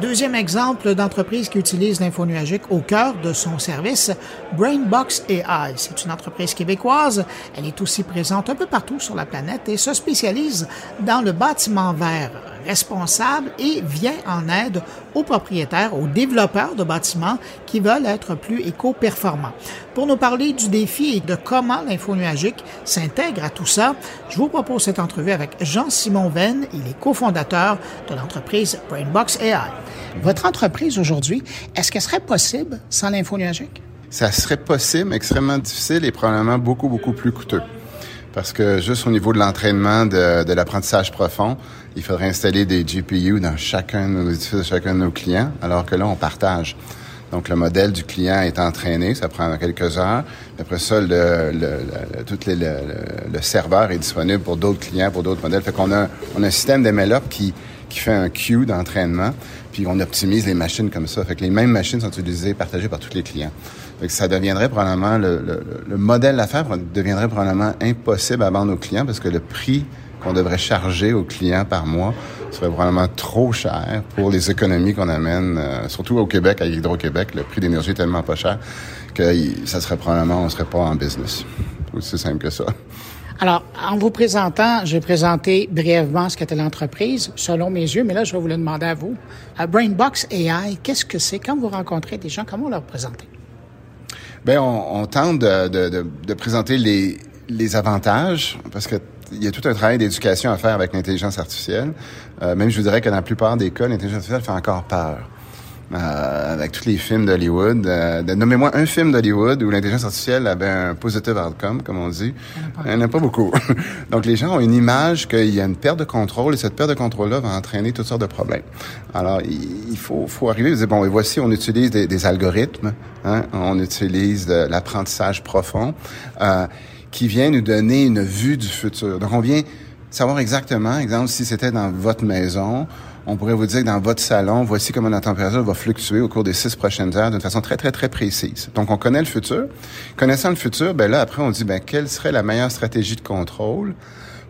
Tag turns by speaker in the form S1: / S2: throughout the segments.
S1: Deuxième exemple d'entreprise qui utilise l'info nuagique au cœur de son service, Brainbox AI. C'est une entreprise québécoise. Elle est aussi présente un peu partout sur la planète et se spécialise dans le bâtiment vert responsable et vient en aide aux propriétaires, aux développeurs de bâtiments qui veulent être plus éco-performants. Pour nous parler du défi et de comment l'info nuagique s'intègre à tout ça, je vous propose cette entrevue avec Jean-Simon Venn. Il est cofondateur de l'entreprise Brainbox AI. Votre entreprise aujourd'hui, est-ce qu'elle serait possible sans l'info nuagique?
S2: Ça serait possible, extrêmement difficile et probablement beaucoup, beaucoup plus coûteux. Parce que juste au niveau de l'entraînement de, de l'apprentissage profond, il faudrait installer des GPU dans chacun de nos chacun de nos clients, alors que là, on partage. Donc, le modèle du client est entraîné, ça prend quelques heures. Après ça, le, le, le tout les, le, serveur est disponible pour d'autres clients, pour d'autres modèles. Fait qu'on a, on a un système d'MLOP qui, qui fait un queue d'entraînement, puis on optimise les machines comme ça. Fait que les mêmes machines sont utilisées, partagées par tous les clients. Ça deviendrait probablement, le, le, le modèle d'affaires deviendrait probablement impossible à vendre aux clients parce que le prix qu'on devrait charger aux clients par mois serait probablement trop cher pour les économies qu'on amène, euh, surtout au Québec, à Hydro-Québec, le prix d'énergie est tellement pas cher que ça serait probablement, on serait pas en business. Aussi simple que ça.
S1: Alors, en vous présentant, j'ai présenté brièvement ce qu'était l'entreprise, selon mes yeux, mais là, je vais vous le demander à vous. À Brainbox AI, qu'est-ce que c'est? Quand vous rencontrez des gens, comment vous leur présentez?
S2: Bien, on, on tente de, de, de, présenter les, les avantages, parce que il y a tout un travail d'éducation à faire avec l'intelligence artificielle. Euh, même je vous dirais que dans la plupart des cas, l'intelligence artificielle fait encore peur. Euh, avec tous les films d'Hollywood. Euh, Nommez-moi un film d'Hollywood où l'intelligence artificielle avait un positive outcome, comme on dit. Il n'y en a pas beaucoup. Donc, les gens ont une image qu'il y a une perte de contrôle et cette perte de contrôle-là va entraîner toutes sortes de problèmes. Alors, il faut, faut arriver à dire, bon, et voici, on utilise des, des algorithmes, hein, on utilise de l'apprentissage profond. Euh, qui vient nous donner une vue du futur. Donc, on vient savoir exactement, exemple, si c'était dans votre maison, on pourrait vous dire que dans votre salon, voici comment la température va fluctuer au cours des six prochaines heures d'une façon très, très, très précise. Donc, on connaît le futur. Connaissant le futur, ben là, après, on dit, ben, quelle serait la meilleure stratégie de contrôle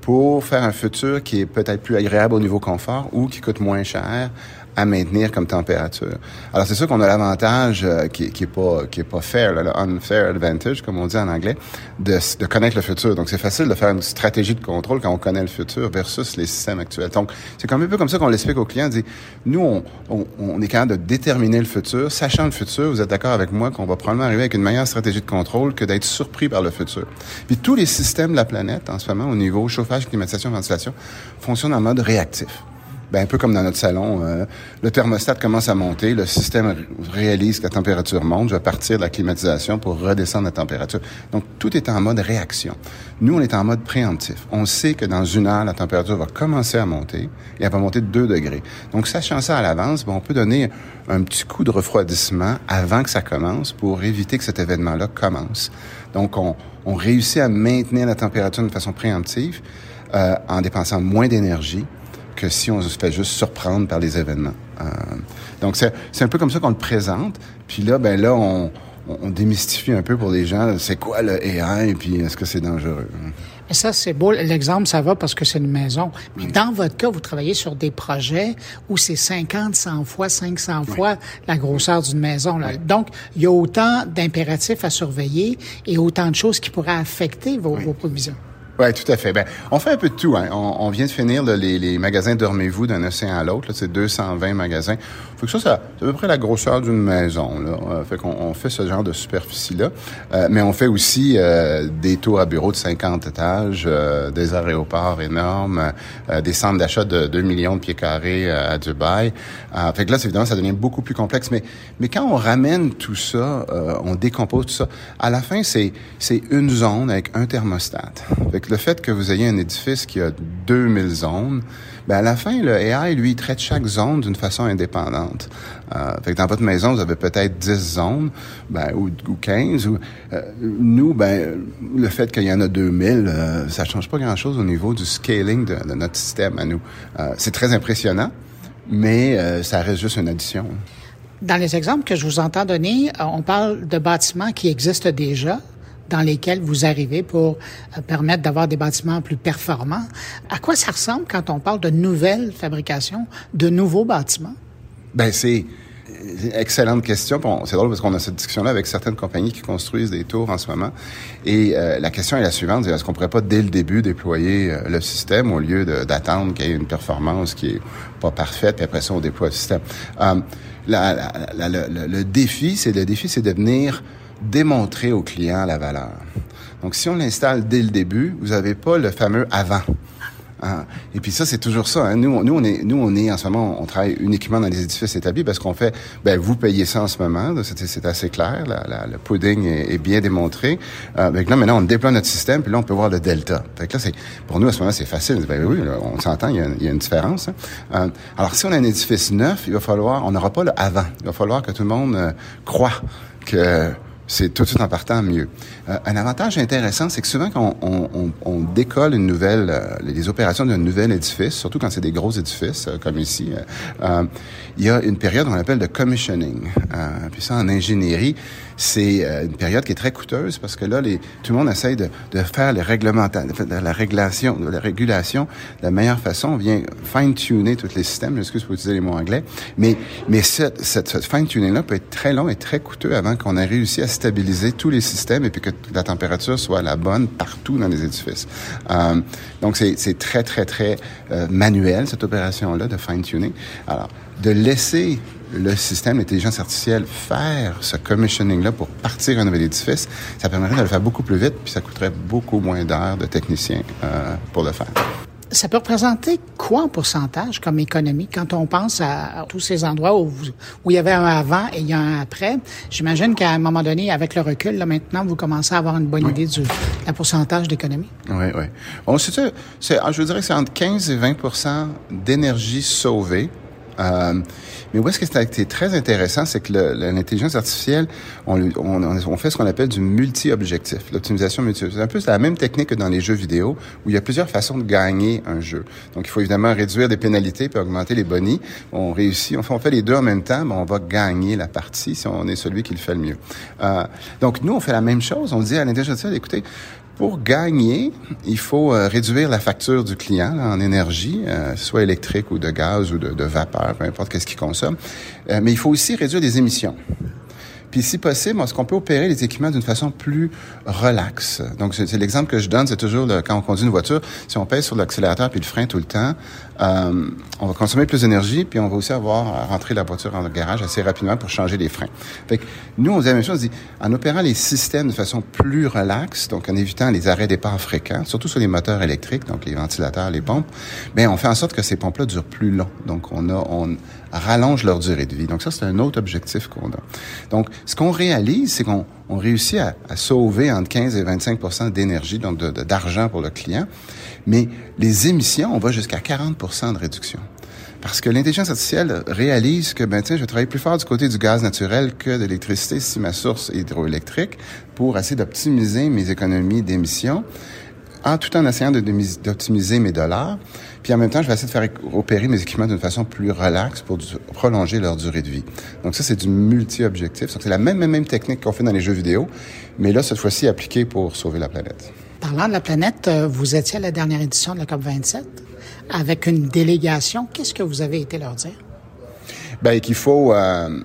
S2: pour faire un futur qui est peut-être plus agréable au niveau confort ou qui coûte moins cher à maintenir comme température. Alors c'est sûr qu'on a l'avantage euh, qui, qui est pas qui est pas fair, là, le unfair advantage comme on dit en anglais, de, de connaître le futur. Donc c'est facile de faire une stratégie de contrôle quand on connaît le futur versus les systèmes actuels. Donc c'est comme un peu comme ça qu'on l'explique aux clients. Dit nous on, on, on, est capable de déterminer le futur, sachant le futur. Vous êtes d'accord avec moi qu'on va probablement arriver avec une meilleure stratégie de contrôle que d'être surpris par le futur. Puis tous les systèmes de la planète en ce moment au niveau chauffage, climatisation, ventilation fonctionnent en mode réactif ben, un peu comme dans notre salon, euh, le thermostat commence à monter, le système réalise que la température monte, je vais partir de la climatisation pour redescendre la température. Donc, tout est en mode réaction. Nous, on est en mode préemptif. On sait que dans une heure, la température va commencer à monter et elle va monter de 2 degrés. Donc, sachant ça à l'avance, ben, on peut donner un petit coup de refroidissement avant que ça commence pour éviter que cet événement-là commence. Donc, on, on réussit à maintenir la température de façon préemptive euh, en dépensant moins d'énergie que si on se fait juste surprendre par les événements. Euh, donc, c'est un peu comme ça qu'on le présente. Puis là, ben là, on, on démystifie un peu pour les gens, c'est quoi le AI, et puis est-ce que c'est dangereux?
S1: Mais ça, c'est beau. L'exemple, ça va parce que c'est une maison. Mais dans votre cas, vous travaillez sur des projets où c'est 50, 100 fois, 500 fois la grosseur d'une maison. Là. Donc, il y a autant d'impératifs à surveiller et autant de choses qui pourraient affecter vos, vos provisions.
S2: Oui, tout à fait. Ben, on fait un peu de tout. Hein. On, on, vient de finir les, les, magasins Dormez-vous d'un océan à l'autre. C'est 220 magasins. Faut que ça, c'est à peu près la grosseur d'une maison. Là. Euh, fait qu'on on fait ce genre de superficie-là. Euh, mais on fait aussi euh, des tours à bureaux de 50 étages, euh, des aéroports énormes, des centres d'achat de 2 millions de pieds carrés à Dubaï. fait que là, évidemment, ça devient beaucoup plus complexe. Mais, mais quand on ramène tout ça, on décompose tout ça, à la fin, c'est, c'est une zone avec un thermostat. Fait le fait que vous ayez un édifice qui a 2000 zones, ben à la fin, le AI, lui, traite chaque zone d'une façon indépendante. Euh, fait que dans votre maison, vous avez peut-être 10 zones, ben, ou, ou 15. Ou, euh, nous, ben, le fait qu'il y en a 2000, euh, ça change pas grand-chose au niveau du scaling de, de notre système à nous. Euh, c'est très impressionnant, mais euh, ça reste juste une addition.
S1: Dans les exemples que je vous entends donner, on parle de bâtiments qui existent déjà, dans lesquels vous arrivez pour euh, permettre d'avoir des bâtiments plus performants. À quoi ça ressemble quand on parle de nouvelles fabrications, de nouveaux bâtiments?
S2: Ben c'est excellente question. C'est drôle parce qu'on a cette discussion-là avec certaines compagnies qui construisent des tours en ce moment. Et euh, la question est la suivante est-ce qu'on pourrait pas dès le début déployer euh, le système au lieu d'attendre qu'il y ait une performance qui est pas parfaite, puis après ça on déploie le système? Euh, la, le, défi, c'est le défi, c'est de venir démontrer au client la valeur. Donc, si on l'installe dès le début, vous n'avez pas le fameux avant. Ah. Et puis ça, c'est toujours ça. Hein. Nous, nous, on est, nous, on est en ce moment, on travaille uniquement dans les édifices établis parce qu'on fait, ben, vous payez ça en ce moment. C'est assez clair. La, le pudding est, bien démontré. Euh, là, maintenant, on déploie notre système, puis là, on peut voir le delta. Fait que là, c'est, pour nous, à ce moment, c'est facile. Ben oui, on s'entend, il, il, y a une différence. Hein. Euh, alors, si on a un édifice neuf, il va falloir, on n'aura pas le avant. Il va falloir que tout le monde euh, croit que c'est tout de suite en partant mieux. Euh, un avantage intéressant, c'est que souvent quand on, on, on décolle une nouvelle, euh, les opérations d'un nouvel édifice, surtout quand c'est des gros édifices euh, comme ici, il y a une période qu'on appelle de commissioning. puis ça, en ingénierie, c'est une période qui est très coûteuse parce que là, tout le monde essaye de, faire la régulation, de la régulation la meilleure façon. On vient fine-tuner tous les systèmes. J'excuse pour utiliser les mots anglais, mais cette, cette, fine-tuning-là peut être très long et très coûteux avant qu'on ait réussi à stabiliser tous les systèmes et puis que la température soit la bonne partout dans les édifices. Euh, donc, c'est très, très, très euh, manuel, cette opération-là de fine-tuning. Alors, de laisser le système d'intelligence artificielle faire ce commissioning-là pour partir un nouvel édifice, ça permettrait de le faire beaucoup plus vite, puis ça coûterait beaucoup moins d'heures de techniciens euh, pour le faire
S1: ça peut représenter quoi en pourcentage comme économie? Quand on pense à, tous ces endroits où, où il y avait un avant et il y a un après? J'imagine qu'à un moment donné, avec le recul, là, maintenant, vous commencez à avoir une bonne idée du pourcentage d'économie.
S2: Oui, oui. Bon, c'est, je vous dirais que c'est entre 15 et 20% d'énergie sauvée euh, mais où est-ce que c'est très intéressant, c'est que l'intelligence artificielle, on, fait ce qu'on appelle du multi-objectif, l'optimisation multi C'est un peu la même technique que dans les jeux vidéo, où il y a plusieurs façons de gagner un jeu. Donc, il faut évidemment réduire des pénalités puis augmenter les bonnies. On réussit, on fait, on fait les deux en même temps, mais on va gagner la partie si on est celui qui le fait le mieux. Euh, donc, nous, on fait la même chose. On dit à l'intelligence artificielle, écoutez, pour gagner, il faut euh, réduire la facture du client en énergie, euh, soit électrique ou de gaz ou de, vapeur, peu importe qu'est-ce qu'il consomme. Euh, mais il faut aussi réduire les émissions. Puis, si possible, est-ce qu'on peut opérer les équipements d'une façon plus relaxe? Donc, c'est l'exemple que je donne, c'est toujours quand on conduit une voiture, si on pèse sur l'accélérateur puis le frein tout le temps, euh, on va consommer plus d'énergie, puis on va aussi avoir à rentrer la voiture dans le garage assez rapidement pour changer les freins. Fait que nous, on dit la même chose, on dit, en opérant les systèmes de façon plus relaxe, donc en évitant les arrêts départ fréquents, surtout sur les moteurs électriques, donc les ventilateurs, les pompes, bien, on fait en sorte que ces pompes-là durent plus long. Donc, on a, on rallonge leur durée de vie. Donc, ça, c'est un autre objectif qu'on a. Donc, ce qu'on réalise, c'est qu'on on réussit à, à, sauver entre 15 et 25% d'énergie, donc d'argent pour le client. Mais les émissions, on va jusqu'à 40 de réduction. Parce que l'intelligence artificielle réalise que, ben, tiens, je vais travailler plus fort du côté du gaz naturel que de l'électricité si ma source est hydroélectrique pour essayer d'optimiser mes économies d'émissions en tout en essayant d'optimiser mes dollars. Puis en même temps, je vais essayer de faire opérer mes équipements d'une façon plus relaxe pour prolonger leur durée de vie. Donc ça, c'est du multi-objectif. C'est la même, même, même technique qu'on fait dans les jeux vidéo, mais là, cette fois-ci, appliquée pour sauver la planète.
S1: Parlant de la planète, euh, vous étiez à la dernière édition de la COP27 avec une délégation. Qu'est-ce que vous avez été leur dire?
S2: Ben, qu'il faut, euh,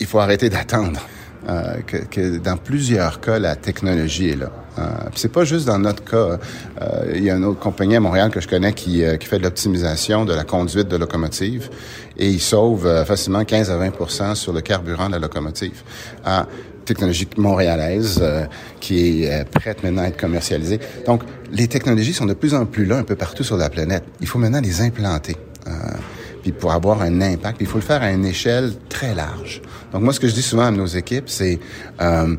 S2: il faut arrêter d'attendre. Euh, que, que, dans plusieurs cas, la technologie est là. Euh, c'est pas juste dans notre cas. Euh, il y a une autre compagnie à Montréal que je connais qui, euh, qui fait de l'optimisation de la conduite de locomotive et il sauve euh, facilement 15 à 20% sur le carburant de la locomotive. technologie montréalaise qui est prête maintenant à être commercialisée. Donc, les technologies sont de plus en plus là un peu partout sur la planète. Il faut maintenant les implanter. Pour avoir un impact, il faut le faire à une échelle très large. Donc moi, ce que je dis souvent à nos équipes, c'est euh,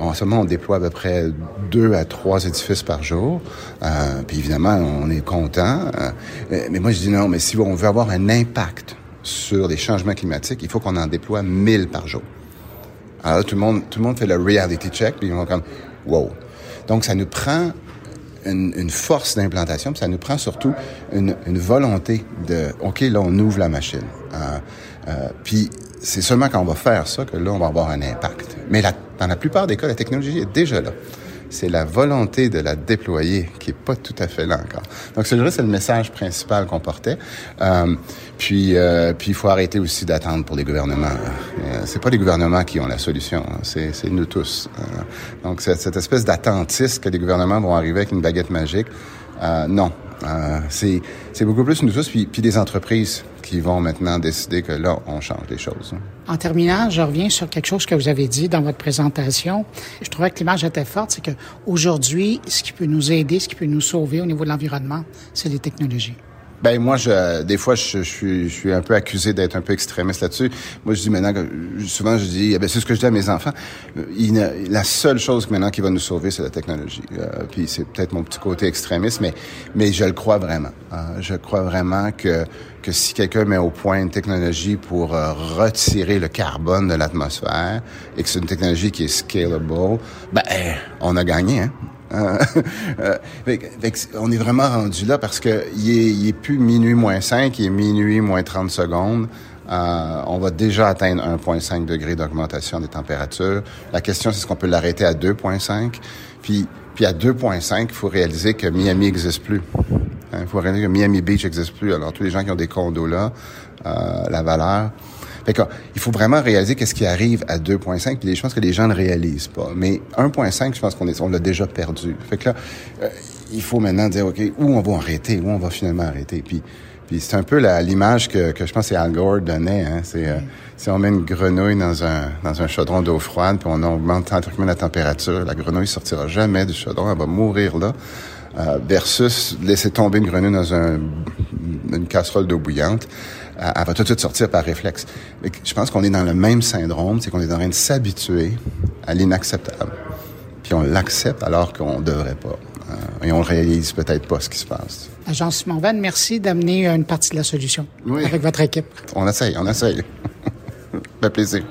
S2: en ce moment, on déploie à peu près deux à trois édifices par jour. Euh, puis évidemment, on est content. Euh, mais moi, je dis non, mais si on veut avoir un impact sur les changements climatiques, il faut qu'on en déploie mille par jour. Alors là, tout le monde, tout le monde fait le reality check, puis ils vont comme, wow. Donc, ça nous prend une, une force d'implantation, ça nous prend surtout une, une, volonté de, OK, là, on ouvre la machine. Euh, euh, puis c'est seulement quand on va faire ça que là, on va avoir un impact. Mais la, dans la plupart des cas, la technologie est déjà là. C'est la volonté de la déployer qui est pas tout à fait là encore. Donc, c'est le message principal qu'on portait. Euh, puis, euh, puis il faut arrêter aussi d'attendre pour les gouvernements. Euh, c'est pas les gouvernements qui ont la solution, hein. c'est, nous tous. Euh, donc, cette, cette espèce d'attentisme que les gouvernements vont arriver avec une baguette magique, euh, non. Euh, c'est, beaucoup plus nous tous, puis, puis des entreprises qui vont maintenant décider que là, on change les choses.
S1: En terminant, je reviens sur quelque chose que vous avez dit dans votre présentation. Je trouvais que l'image était forte, c'est que aujourd'hui, ce qui peut nous aider, ce qui peut nous sauver au niveau de l'environnement, c'est les technologies.
S2: Ben moi, je, des fois, je, suis, je suis un peu accusé d'être un peu extrémiste là-dessus. Moi, je dis maintenant, souvent, je dis, eh ben, c'est ce que je dis à mes enfants. Il, la seule chose maintenant qui va nous sauver, c'est la technologie. Euh, puis c'est peut-être mon petit côté extrémiste, mais, mais je le crois vraiment. Euh, je crois vraiment que que si quelqu'un met au point une technologie pour euh, retirer le carbone de l'atmosphère et que c'est une technologie qui est scalable, ben on a gagné. Hein? Euh, euh, on est vraiment rendu là parce que il est, plus minuit moins 5, il est minuit moins 30 secondes. Euh, on va déjà atteindre 1,5 degré d'augmentation des températures. La question, c'est est-ce qu'on peut l'arrêter à 2,5? Puis, puis à 2,5, il faut réaliser que Miami n'existe plus. Hein, il faut réaliser que Miami Beach n'existe plus. Alors, tous les gens qui ont des condos là, euh, la valeur, fait il faut vraiment réaliser qu'est-ce qui arrive à 2.5, puis je pense que les gens ne réalisent pas. Mais 1.5, je pense qu'on est, on l'a déjà perdu. Fait que là, euh, il faut maintenant dire, OK, où on va arrêter, où on va finalement arrêter? Puis, puis c'est un peu l'image que, que je pense que Al Gore donnait. Hein. C'est euh, si on met une grenouille dans un dans un chaudron d'eau froide, puis on augmente tranquillement la température, la grenouille sortira jamais du chaudron, elle va mourir là. Euh, versus laisser tomber une grenouille dans un, une casserole d'eau bouillante elle va tout de suite sortir par réflexe. Je pense qu'on est dans le même syndrome, c'est qu'on est en train de s'habituer à l'inacceptable. Puis on l'accepte alors qu'on ne devrait pas. Euh, et on réalise peut-être pas ce qui se passe.
S1: Agence Simon Van, merci d'amener une partie de la solution avec votre équipe.
S2: On essaye, on essaye. fait plaisir.